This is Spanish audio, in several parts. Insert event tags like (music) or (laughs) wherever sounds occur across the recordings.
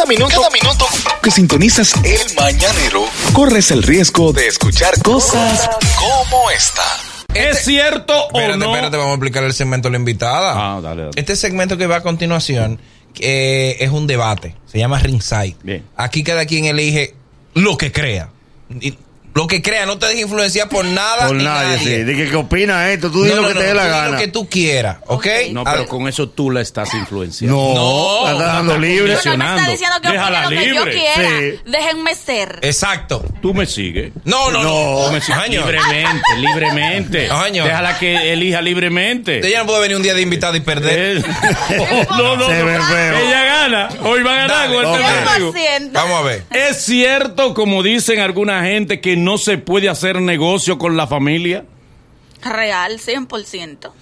Cada minuto, cada minuto que sintonizas el mañanero, corres el riesgo de escuchar cosas como esta. ¿Es cierto o Espérate, no? espérate, vamos a explicar el segmento a la invitada. Ah, dale, dale. Este segmento que va a continuación eh, es un debate. Se llama Ringside. Bien. Aquí cada quien elige lo que crea. Y lo que crea, no te dejes influenciar por nada. Por ni nadie, sí. De que, ¿qué opina esto? Tú di No, lo no, que no, te dé la gana. Lo que tú quieras, ¿ok? No, pero con eso tú la estás influenciando. No, No, la estás dando está libre. Pero no está diciendo que Déjala opine lo que yo libre. quiera. Sí. Déjenme ser. Exacto. Tú me sigues. No, no, no. No, Me sigues libremente, libremente. Señor. Déjala que elija libremente. Ella no puede venir un día de invitada y perder. Él- (laughs) no, no. Ella gana. Hoy va a ganar Dale, con este ok. contigo. 100%. Vamos a ver. ¿Es cierto, como dicen alguna gente, que no se puede hacer negocio con la familia? Real, 100%.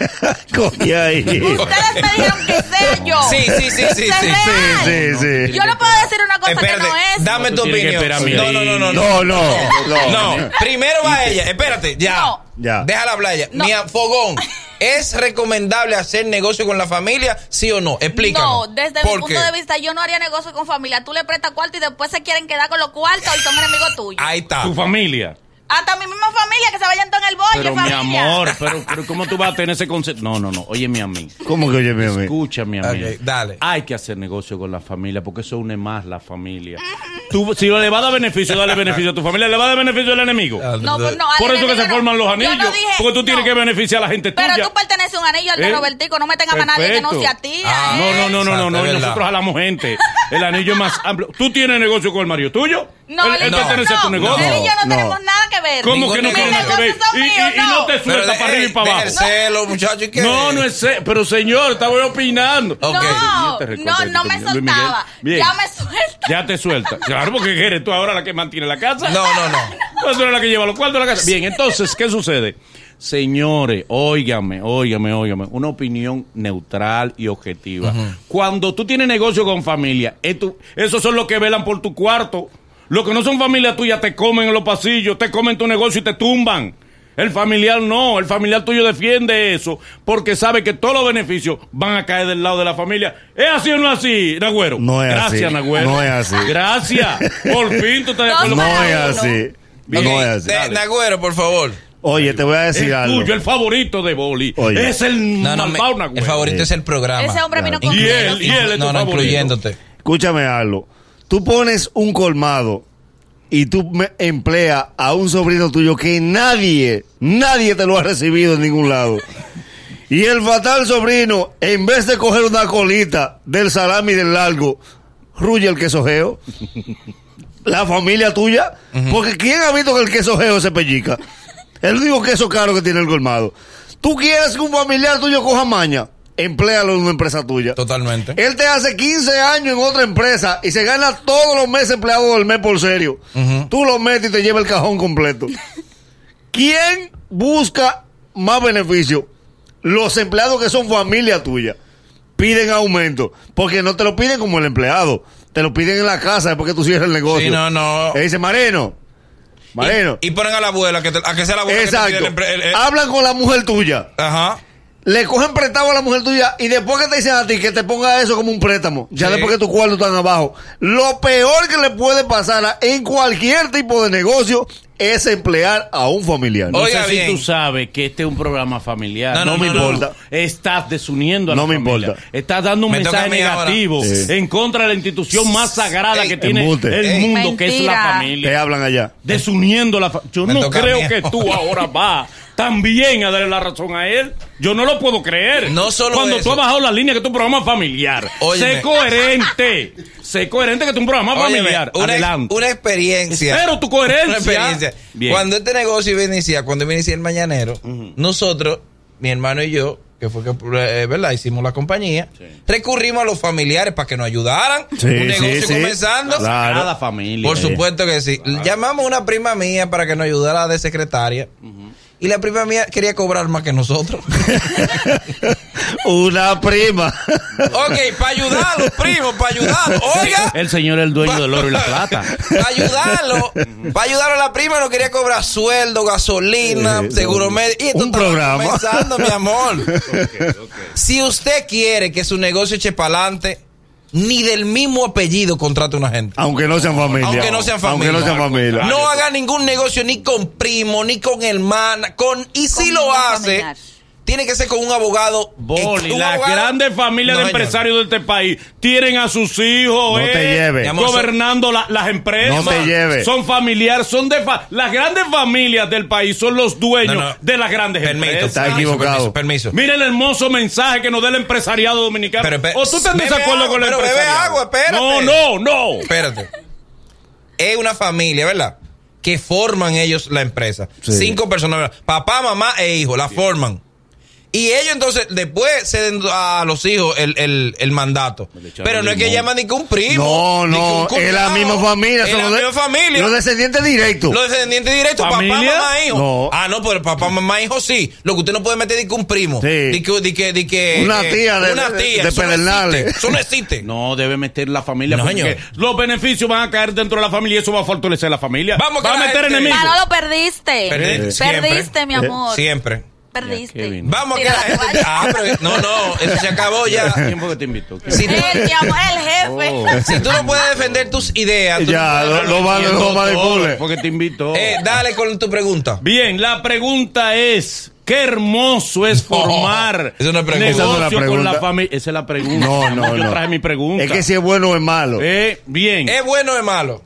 (laughs) Coge ahí. Ustedes me dijeron que sea yo. Sí, sí, sí, sí, sí. real. Sí, sí, sí. Yo no puedo decir una cosa Espérate, que no es. dame tu opinión. No, no, no, no, no. No, no, no. No, primero va ella. Espérate, ya. No. Ya. Déjala hablar ella. No. Mía, Fogón, ¿es recomendable hacer negocio con la familia? ¿Sí o no? Explícanos. No, desde mi ¿Por punto qué? de vista, yo no haría negocio con familia. Tú le prestas cuarto y después se quieren quedar con los cuartos y son enemigos tuyos. Ahí está. Tu familia. Hasta mi misma familia que se vayan todo en el bolle, Pero mi familia. amor, pero, pero ¿cómo tú vas a tener ese concepto? No, no, no. Óyeme a mí. ¿Cómo que oye, mi amigo? Escúchame a mí. Ok, dale. Hay que hacer negocio con la familia porque eso une más la familia. Tú, si le va a dar beneficio, dale beneficio a tu familia. ¿Le va a dar beneficio al enemigo? No, pues no, Por eso que se forman los Yo anillos. no dije- porque tú tienes no. que beneficiar a la gente Pero tuya. tú perteneces a un anillo al de ¿Eh? Robertico. No me tenga más nadie que no sea a ti. Ah, a No, no, no, no, no, no. nosotros jalamos gente. El anillo es más amplio. ¿Tú tienes negocio con el marido tuyo? No, él y yo pertenece a tu no. negocio. Él y yo no, No. tenemos nada que ver. ¿Cómo que no tiene nada que ver? Y, y- y no no. te suelta para arriba y para abajo. el celo, muchacho, ¿y qué? No, no es se- Pero señor, estaba yo opinando. Ok. No, no, no me soltaba. Bien. Ya me suelta. Ya te suelta. Claro, porque eres tú ahora la que mantiene la casa. No, no, no. Pues tú eres la que lleva los cuartos de la casa. Bien, entonces, ¿qué sucede? Señores, óigame, óigame, óigame. Una opinión neutral y objetiva. Cuando tú tienes negocio con familia, esto- esos son los que velan por tu cuarto. Los que no son familia tuya te comen en los pasillos, te comen tu negocio y te tumban. El familiar no, el familiar tuyo defiende eso porque sabe que todos los beneficios van a caer del lado de la familia. ¿Es así o no es así, Nagüero? No es Gracias, así. Nagüero. No es así. Gracias. Por fin tú estás de acuerdo Dos No con- es así. Bien. No es así. De- Nagüero, por favor. Oye, te voy a decir el algo. tuyo, el favorito de Boli. Oye. Es el No, no, me- Nagüero. el favorito es el programa. Ese hombre vino Claro. con Y él, y él es tu No, no, favorito. incluyéndote. Escúchame algo. Tú pones un colmado y tú me empleas a un sobrino tuyo que nadie, nadie te lo ha recibido en ningún lado. Y el fatal sobrino, en vez de coger una colita del salami del largo, ruye el quesojeo. La familia tuya. Porque ¿quién ha visto que el quesojeo se pellica? El único queso caro que tiene el colmado. ¿Tú quieres que un familiar tuyo coja maña? Empléalo en una empresa tuya. Totalmente. Él te hace 15 años en otra empresa y se gana todos los meses empleado del mes por serio. Tú lo metes y te lleva el cajón completo. ¿Quién busca más beneficio? Los empleados que son familia tuya. Piden aumento. Porque no te lo piden como el empleado. Te lo piden en la casa después que tú cierres el negocio. Sí, no, no. Le dice, Mareno. Mareno. Y, y ponen a la abuela, que te- a que sea la abuela que te Exacto. el empre- el- el- Hablan con la mujer tuya. Ajá. Le cogen prestado a la mujer tuya y después que te dicen a ti que te ponga eso como un préstamo, ya Sí. después que tu cuarto están abajo, lo peor que le puede pasar a- en cualquier tipo de negocio es emplear a un familiar. No Oiga sé bien. si tú sabes que este es un programa familiar. No, no, me no, no. importa. Estás desuniendo a No la me familia. importa. Estás dando un Me mensaje negativo Sí. en contra de la institución más sagrada Ey, que tiene embute. el Ey. mundo, que es la Mentira. Te familia. hablan allá. Desuniendo la familia. Yo Me no creo que tú ahora (laughs) vas también a darle la razón a él. Yo no lo puedo creer. No solo Cuando eso. tú has bajado la línea que es un programa familiar. Óyeme. Sé coherente. sé coherente que es un programa Óyeme, familiar. una, Adelante. una experiencia. Espero tu coherencia. Una experiencia. Bien. Cuando este negocio iba a iniciar, cuando iba a iniciar el mañanero, nosotros, mi hermano y yo, que fue que, eh, ¿verdad? Hicimos la compañía, recurrimos a los familiares para que nos ayudaran. Sí, un negocio sí, sí. comenzando. Claro. Cada familia. Por supuesto que sí. Llamamos a una prima mía para que nos ayudara de secretaria. Y la prima mía quería cobrar más que nosotros. (laughs) Una prima. ok, para ayudarlo, primo, para ayudarlo. Oiga. El señor es el dueño del oro y la plata. Para ayudarlo, para ayudarlo a la prima no quería cobrar sueldo, gasolina, Sí, seguro médico. Y esto Un programa. comenzando, mi amor. (laughs) Si usted quiere que su negocio eche para adelante, ni del mismo apellido contrate una gente. Aunque no sean familia. Aunque no sean familia. Aunque no sean familia. No haga ningún negocio ni con primo, ni con hermana, con y si Con lo hace, familiar. Tiene que ser con un abogado. Boli, un las grandes familias No, de señor. empresarios de este país tienen a sus hijos No eh, te lleves. Mi amor, gobernando la- las empresas. No te lleves. Son familiares, son de fa- las grandes familias del país son los dueños No, no. de las grandes Permito, empresas. Está permiso, equivocado. Permiso. permiso. Mira el hermoso mensaje que nos da el empresariado dominicano. Pero, ¿O tú estás en bebe desacuerdo con el pero bebe empresariado? agua, espérate. No, no, no. Espérate. Es una familia, ¿verdad? Que forman ellos la empresa. Sí. Cinco personas, ¿verdad? papá, mamá e hijo, la forman. Y ellos entonces después ceden a los hijos el, el, el mandato. Pero no es que llaman ni que un primo. No, ni no, es la misma familia. Es son la los de- misma familia. Los descendientes directos. Los descendientes directos, ¿Familia? papá, mamá, hijo. No. Ah, no, pero papá, mamá, hijo sí. Lo que usted no puede meter es que un primo. Sí. Di que, di que, di que, Una eh, tía de- una de- tía. de Eso no existe. Eso no existe. (laughs) No, debe meter la familia No, porque señor. los beneficios van a caer dentro de la familia y eso va a fortalecer la familia. Vamos que va a meter gente- enemigos. Manolo, perdiste. Perdi- siempre. Perdiste, mi amor. Siempre. Perdiste. Vamos a que la gente. Ah, pero no, no, eso se acabó ya. ¿Quién fue que te invitó? Si tú, Él, mi amor, el jefe. Oh. (laughs) si tú no puedes defender tus ideas, tú Ya, no lo- van a. Porque te invitó. Eh, dale con tu pregunta. Bien, la pregunta es, qué hermoso es No, (laughs) formar esa no es pregunta. Esa no es la negocio con pregunta. la familia. Esa es la pregunta. No, no, Yo no. traje mi pregunta. Es que si es bueno o es malo. Eh, bien. ¿Es bueno o es malo?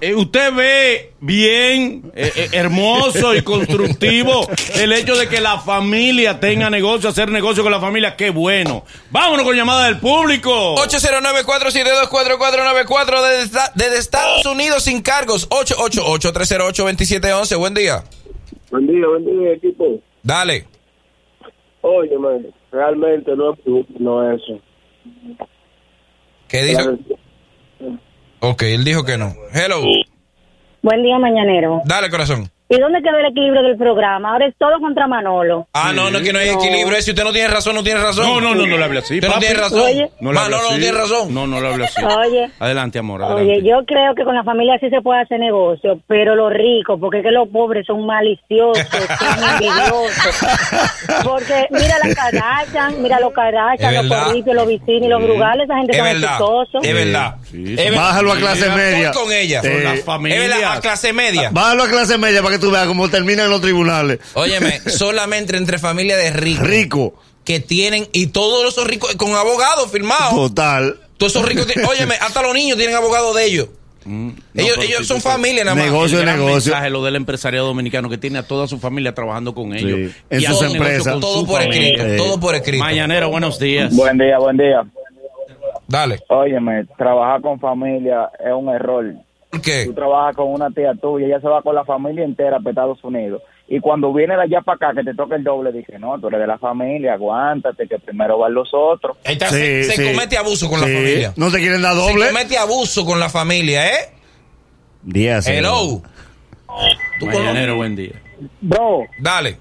Eh, usted ve bien, eh, eh, hermoso y constructivo el hecho de que la familia tenga negocio, hacer negocio con la familia. Qué bueno. Vámonos con llamada del público. 809-472-4494 desde, desde Estados Unidos sin cargos. 888-308-2711. Buen día. Buen día, buen día, equipo. Dale. Óyeme, realmente no es no es eso. ¿Qué dijo? Ok, él dijo que no. Hello. Buen día, mañanero. Dale, corazón. ¿Y dónde quedó el equilibrio del programa? Ahora es todo contra Manolo. Ah, no, no, que no hay No. equilibrio. Si usted no tiene razón, no tiene razón. No, no, no, no le hable así. Usted no papi. tiene razón. Oye. No le Manolo no así. tiene razón. No, no le hable así. Oye. Adelante, amor, adelante. Oye, yo creo que con la familia sí se puede hacer negocio, pero los ricos, porque es que los pobres son maliciosos, son envidiosos. (laughs) Porque mira la Kardashian, mira los Es Kardashian, los. Corritos, los Vicini, los Brugales, esa gente Es son exitosos. Es verdad. Sí, Es sí. Bájalo a clase media. con ella. Sí. Son las Es familias. verdad, a clase media. Bájalo a clase media para que tú veas cómo terminan en los tribunales. Óyeme, (laughs) solamente entre familias de ricos. Rico. Que tienen, y todos esos ricos, con abogados firmados. Total. Todos esos ricos, tienen- (laughs) óyeme, hasta los niños tienen abogados de ellos. Mm, no, ellos ellos si son familia nada más. Negocio. El gran negocio. mensaje, lo del empresariado dominicano que tiene a toda su familia trabajando con ellos. En Y sus empresas. Todo su por escrito, Eh. todo por escrito. Mañanero, buenos días. Buen día, buen día. Dale. Óyeme, trabajar con familia es un error. ¿Por qué? Tú trabajas con una tía tuya, ella se va con la familia entera para Estados Unidos. Y cuando viene de allá para acá, que te toca el doble, dije, no, tú eres de la familia, aguántate, que primero van los otros. Ahí está, Sí, se, se sí. comete abuso con Sí. la familia. No te quieren dar Se doble. comete abuso con la familia, ¿eh? Días. Hello. Mañanero, buen día. Bro, Dale.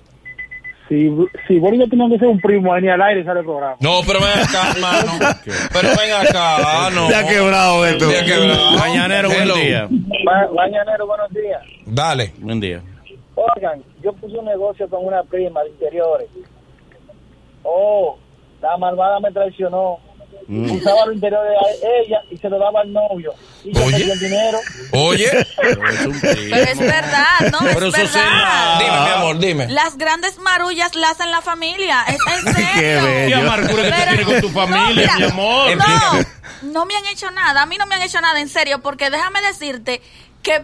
Si, si Bolívar tenía que ser un primo, venía al aire y sale el programa. No, pero ven acá, (laughs) hermano. Pero ven acá, ah, no. Ya quebrado esto. Ya quebrado. Mañanero, buen día. Ma- Mañanero, buenos días. Dale. Buen día. Oigan, yo puse un negocio con una prima de interiores. Oh, la malvada me traicionó. Usaba los interiores de ella y se lo daba al novio. Y Oye. el dinero. Oye. Pero es un primo. Pero es verdad, no, Pero es verdad. Dime, mi amor, dime. Las grandes marullas las hacen la familia. Es en (laughs) serio. Qué bello. ¿Qué amargura que tú Pero- tienes con tu familia, no, mi amor? No, no me han hecho nada. A mí no me han hecho nada, en serio, porque déjame decirte que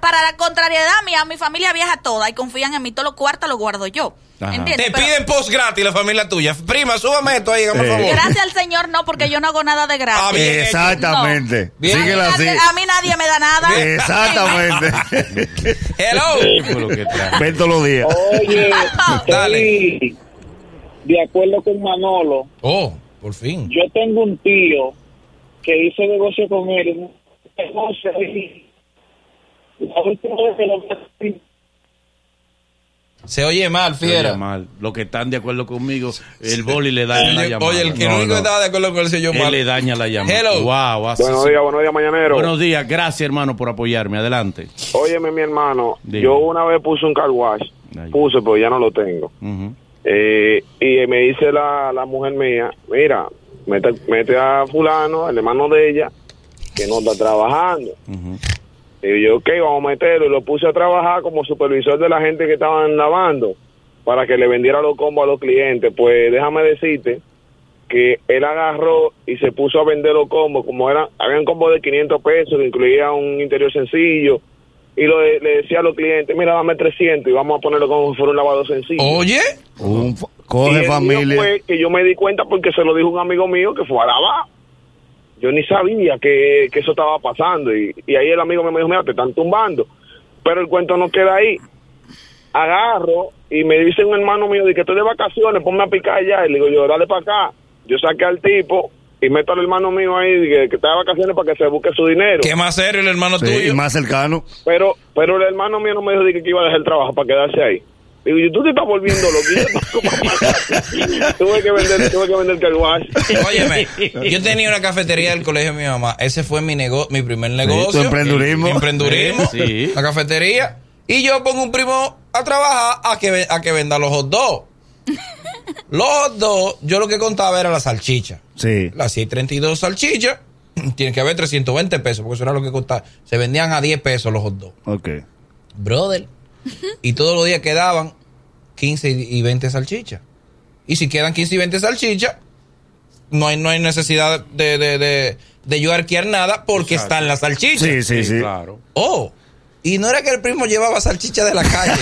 para la contrariedad mía, mi familia viaja toda y confían en mí. Todos los cuartos los guardo yo. Te Pero piden post gratis la familia tuya. Prima, súbame esto ahí, Eh. el favor. gracias al Señor no, porque yo no hago nada de gratis. Ah, bien. Exactamente. Bien. a, mí nadie, a mí nadie me da nada. Exactamente. (laughs) Hello. Ven todos los días. Oye, (laughs) Dale. de acuerdo con Manolo. Oh, por fin. Yo tengo un tío que hice negocio con él. un negocio y la última vez que lo Se oye mal, fiera. Oye, mal. Los que están de acuerdo conmigo, el boli le daña la llamada. oye, el que No, no, único no. estaba de acuerdo con él se yo Él mal. le daña la llamada. Hello. Wow, así Buenos días, buenos días, mañanero. Buenos días, gracias hermano por apoyarme. Adelante. Óyeme, mi hermano, Dime. yo una vez puse un car wash, puse, pero ya no lo tengo. Eh, y me dice la, la mujer mía, mira, mete, mete a fulano, el hermano de ella, que no está trabajando. Y yo, ok, vamos a meterlo. Y lo puse a trabajar como supervisor de la gente que estaban lavando para que le vendiera los combos a los clientes. Pues déjame decirte que él agarró y se puso a vender los combos, como eran, habían combos de 500 pesos, que incluía un interior sencillo. Y lo, le decía a los clientes, mira, dame 300 y vamos a ponerlo como si fuera un lavado sencillo. Oye, Un Y coge el mío familia. fue que yo me di cuenta porque se lo dijo un amigo mío que fue a lavar. Yo ni sabía que, que eso estaba pasando. Y, y ahí el amigo me dijo, mira, te están tumbando. Pero el cuento no queda ahí. Agarro y me dice un hermano mío de que estoy de vacaciones, ponme a picar allá. Y le digo yo, dale para acá. Yo saqué al tipo y meto al hermano mío ahí que, que está de vacaciones para que se busque su dinero. ¿qué más serio el hermano Sí, tuyo? y más cercano. Pero, pero el hermano mío no me dijo que iba a dejar el trabajo para quedarse ahí. Digo, y tú te estás volviendo loco. (laughs) Tuve que vender, tuve que vender el wash. Óyeme, yo tenía una cafetería del colegio de mi mamá. Ese fue mi nego mi primer negocio. tu emprendurismo. Mi emprendurismo. Sí. La cafetería. Y yo pongo un primo a trabajar a que, a que venda los hot dogs. Los hot dogs, yo lo que contaba era la salchicha. Sí. Las 632 salchichas. Tiene que haber 320 pesos, porque eso era lo que costaba. Se vendían a 10 pesos los hot dogs. Ok. Brother. Y todos los días quedaban 15 y y 20 salchichas. Y si quedan 15 y 20 salchichas, no hay, no hay necesidad de, de, de, de yo arquear nada porque Exacto. están las salchichas. Sí, sí, sí. Claro. Oh, y no era que el primo llevaba salchicha de la calle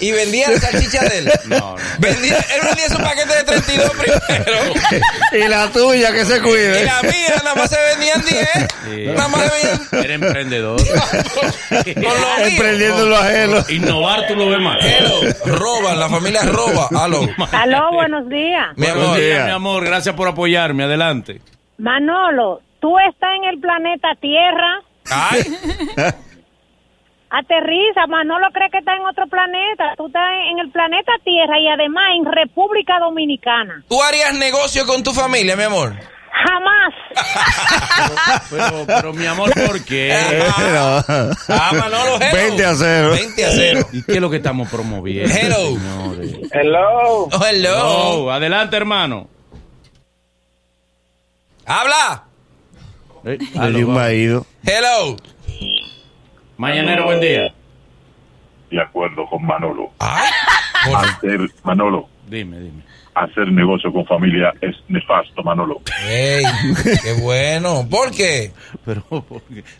y vendía la salchicha de él. No, no. Vendía, él vendía su paquete de 32 primero. Y la tuya, que se Y cuide. la mía nada más se vendían 10. Sí. Nada más se vendían Eres emprendedor. (laughs) con. Emprendiendo lo ajeno. Innovar tú lo ves mal. Hello, roban, la familia roba. Aló. Aló, buenos días. Mi Buenos amor. días, mi amor. Gracias por apoyarme. Adelante. Manolo, tú estás en el planeta Tierra. Ay, Aterriza, Manolo cree que está en otro planeta. Tú estás en el planeta Tierra y además en República Dominicana. ¿tú harías negocio con tu familia, mi amor? Jamás. (laughs) Pero, pero mi amor, ¿por qué? (laughs) No. Ah, Manolo, hello. 20 a 0. 20 a 0. ¿Y qué es lo que estamos promoviendo? Hello. señores? Hello. Oh, hello. Oh, adelante, hermano. Habla. Eh, (laughs) un vamos. vaído. Hello. Mañanero, buen día. de acuerdo con Manolo. Por- Hacer, Manolo, Dime, dime. Hacer negocio con familia es nefasto, Manolo. Ey, qué bueno. ¿Por qué? Pero,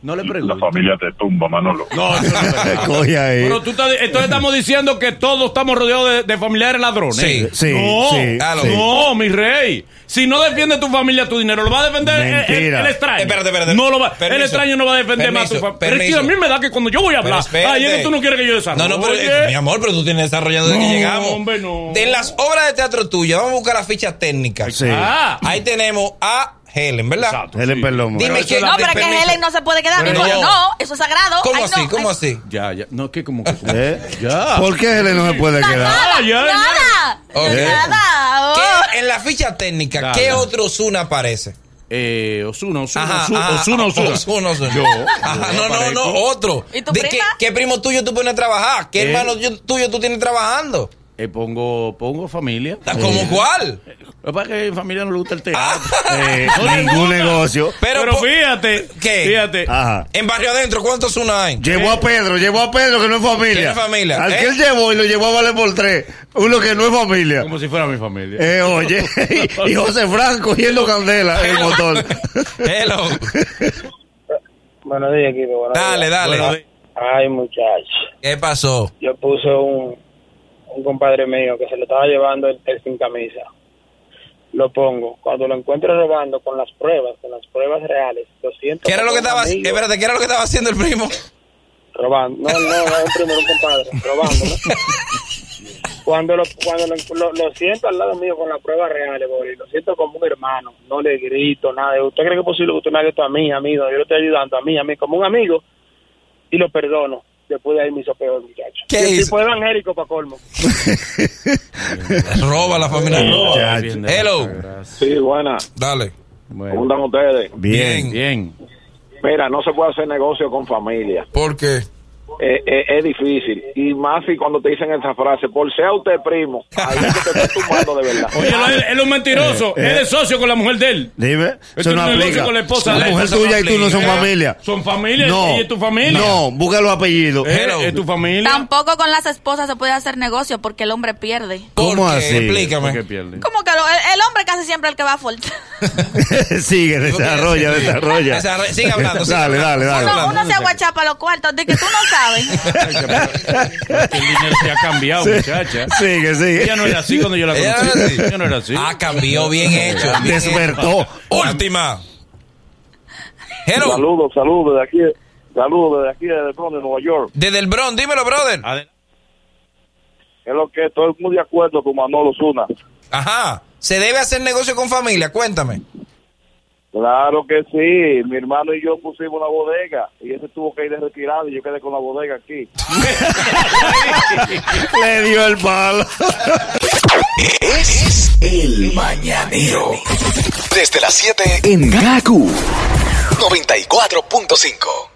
no le La pregunto. familia te tumba, Manolo. No, no (laughs) ahí. Pero tú estás, entonces estamos diciendo que todos estamos rodeados de, de familiares ladrones. Sí, sí, no, sí, Aló. sí. no, mi rey. Si no defiende tu familia tu dinero, ¿lo va a defender el, el- el extraño? Espérate, espérate. No lo va, el Permiso. extraño no va a defender más a tu Permiso, familia. Pero es que a permiso. mí me da que cuando yo voy a hablar, Pero ay, es espérate. que tú no quieres que yo desarrolle. No, no, pero eh, mi amor, pero tú tienes desarrollando desde No, que llegamos. hombre, no. De las obras de teatro tuyas, vamos a buscar las fichas técnicas. Sí. Ah, Ahí tenemos a Helen, ¿verdad? Exacto, Helen sí. Perdomo. Dime que. No, pero es que. Helen no se puede quedar. No. eso es sagrado. ¿Cómo Ay, así? no, ¿Cómo ay, así? Ya, ya. No, que como que. como- (laughs) ¿Eh? Ya. ¿Por qué Helen no se puede quedar? Nada, Ah, ya, ya. nada, Ok. nada. oh. ¿Qué- en la ficha técnica. ¿qué otro Osuna aparece? Eh, Osuna, Osuna, (laughs) Osuna, Osuna, Osuna. Osuna, Osuna. Yo. Ajá, no, no, no, otro. ¿Y tu ¿De prima? ¿qué, qué primo tuyo tú pones a trabajar? ¿Qué Eh. hermano yo- tuyo tú tienes trabajando? Eh, pongo, pongo familia. ¿Cómo cuál? Lo que pasa es que a mi familia no le gusta el teatro. Eh, (laughs) No le ningún gusta. negocio. Pero, fíjate, ¿Qué? fíjate. Ajá. En Barrio Adentro, ¿cuántos Osuna hay? Llevó a Pedro, llevó a Pedro que no es familia. Es familia, Al ¿eh? que él llevó y lo llevó a Vale por tres. Uno que no es familia. Como si fuera mi familia. Eh, oye, y José Franco cogiendo candela en el motor. (laughs) Hello. Buenos días, equipo. Buenos Dale, días. dale. Bueno, Ay, muchacho. ¿Qué pasó? Yo puse un, un compadre mío que se le estaba llevando el, el sin camisa. Lo pongo. Cuando lo encuentre robando con las pruebas, con las pruebas reales, lo siento. ¿Qué era lo que estaba espérate, ¿qué era lo que estaba haciendo el primo? Robando. No, no, no, un primero, un compadre. Robando. Cuando, lo, cuando lo, lo- lo siento al lado mío con las pruebas reales, Boris, lo siento como un hermano. No le grito nada. ¿Usted cree que es posible que usted me haga esto a mí, amigo? Yo lo estoy ayudando a mí, a mí, como un amigo. Y lo perdono. Después de ahí me hizo peor, muchacho. ¿Qué Y tipo evangélico para colmo. (laughs) Roba la familia roba. Hello. Sí, buena. Dale. ¿Cómo Bueno, están ustedes? Bien. bien. Mira, no se puede hacer negocio con familia. ¿Por qué? Eh, eh, es difícil. Y más si cuando te dicen esa frase, por sea usted primo, ahí es que te está tumbando de verdad. (laughs) Oye, él, él es un mentiroso. Eh, eh. él es socio con la mujer de él. Dime, eso es no aplica. con la esposa la de él, mujer tuya y tú no son familia. Son familia, No, ella es tu familia. No, busca los apellidos. Eh, es tu familia. Tampoco con las esposas se puede hacer negocio porque el hombre pierde. ¿Cómo así? Explícame. Como que lo- el, el hombre casi siempre es el que va a fuerte. (laughs) Sigue, desarrolla, desarrolla. Sigue hablando, sigue dale, hablando. dale, dale. Uno, uno se aguachapa los cuartos de que tú no sabes. (laughs) El dinero se ha cambiado, Sí. muchacha. Sigue, sigue. Ella no era así cuando yo la Ella conocí. no era así. Ella no era así. Ah, cambió bien hecho. bien (laughs) Despertó. hecho. Última. Hello. Saludos, saludos desde aquí, saludos desde aquí, desde el Bronx, de Nueva York. Desde el Bron, dímelo, brother. Es lo que estoy muy de acuerdo con Manolo Zuna. Ajá. ¿Se debe hacer negocio con familia? Cuéntame. Claro que sí, mi hermano y yo pusimos una bodega y ese tuvo que ir de retirado y yo quedé con la bodega aquí. (laughs) Le dio el palo. Es el mañanero. Desde las 7 en Gaku 94.5.